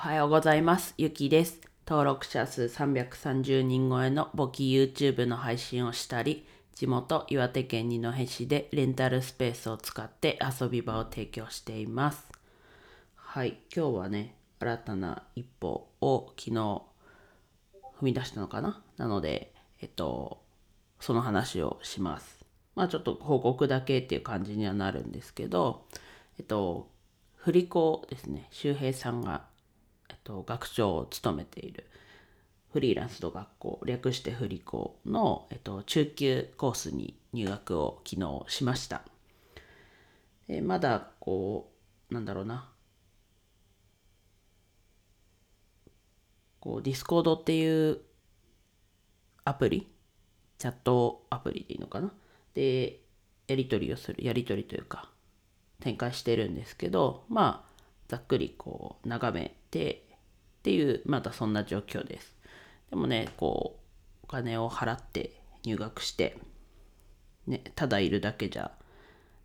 はようございます。ゆきです。登録者数330人超えの簿記 YouTube の配信をしたり、地元岩手県二戸市でレンタルスペースを使って遊び場を提供しています。はい、今日はね、新たな一歩を昨日踏み出したのかな？なので、えっと、その話をします。まあちょっと報告だけっていう感じにはなるんですけど、えっと、フリ校ですね、周平さんが、えっと、学長を務めているフリーランスの学校、略してフリ校の、えっと、中級コースに入学を昨日しました。でまだこう、なんだろうな、こう、 Discord っていうアプリ、チャットアプリでいいのかな？で、やり取りをする、やり取りというか、展開してるんですけど、まあ、ざっくりこう、眺めて、っていう、まだそんな状況です。でもね、こう、お金を払って入学して、ね、ただいるだけじゃ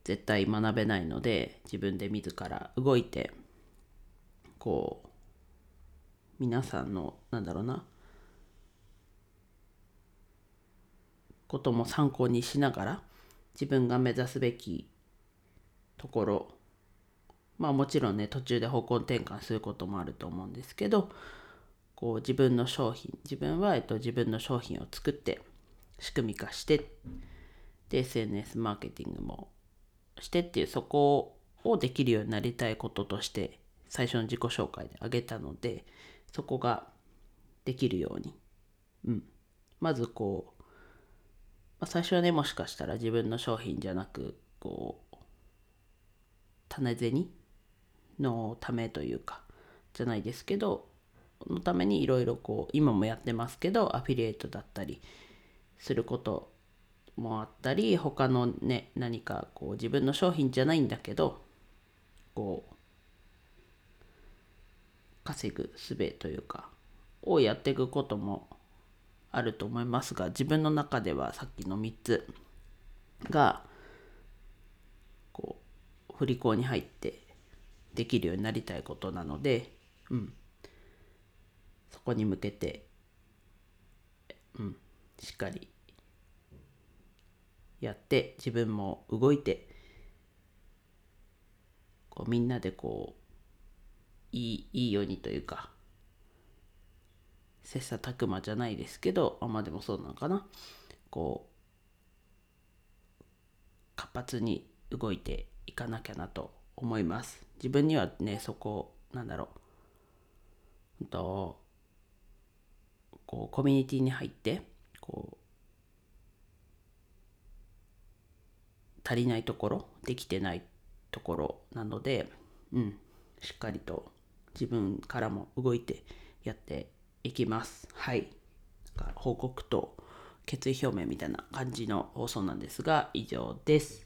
絶対学べないので、自分で自ら動いて、こう、皆さんの、なんだろうな、ことも参考にしながら、自分が目指すべきところ、まあもちろんね、途中で方向転換することもあると思うんですけど、こう自分の商品、自分は、えっと、自分の商品を作って、仕組み化して、で、SNS マーケティングもしてっていう、そこをできるようになりたいこととして、最初の自己紹介で挙げたので、そこができるように、うん。まずこう、まあ、最初はね、もしかしたら自分の商品じゃなく、こう、種銭のためというか、じゃないですけど、のためにいろいろこう、今もやってますけど、アフィリエイトだったりすることもあったり、他のね、何かこう、自分の商品じゃないんだけど、こう、稼ぐ術というか、をやっていくこともあると思いますが、自分の中ではさっきの3つが、こう、振り子に入ってできるようになりたいことなので、うん。そこに向けて、うん、しっかりやって、自分も動いて、こうみんなでこう、いい、いいようにというか、切磋琢磨じゃないですけど、あまあでもそうなのかな。こう、活発に動いていかなきゃなと思います。自分にはね、そこ、なんだろう、と、こう、コミュニティに入って、こう、足りないところ、できてないところなので、うん、しっかりと自分からも動いてやっていきます。はい。報告と決意表明みたいな感じの放送なんですが、以上です。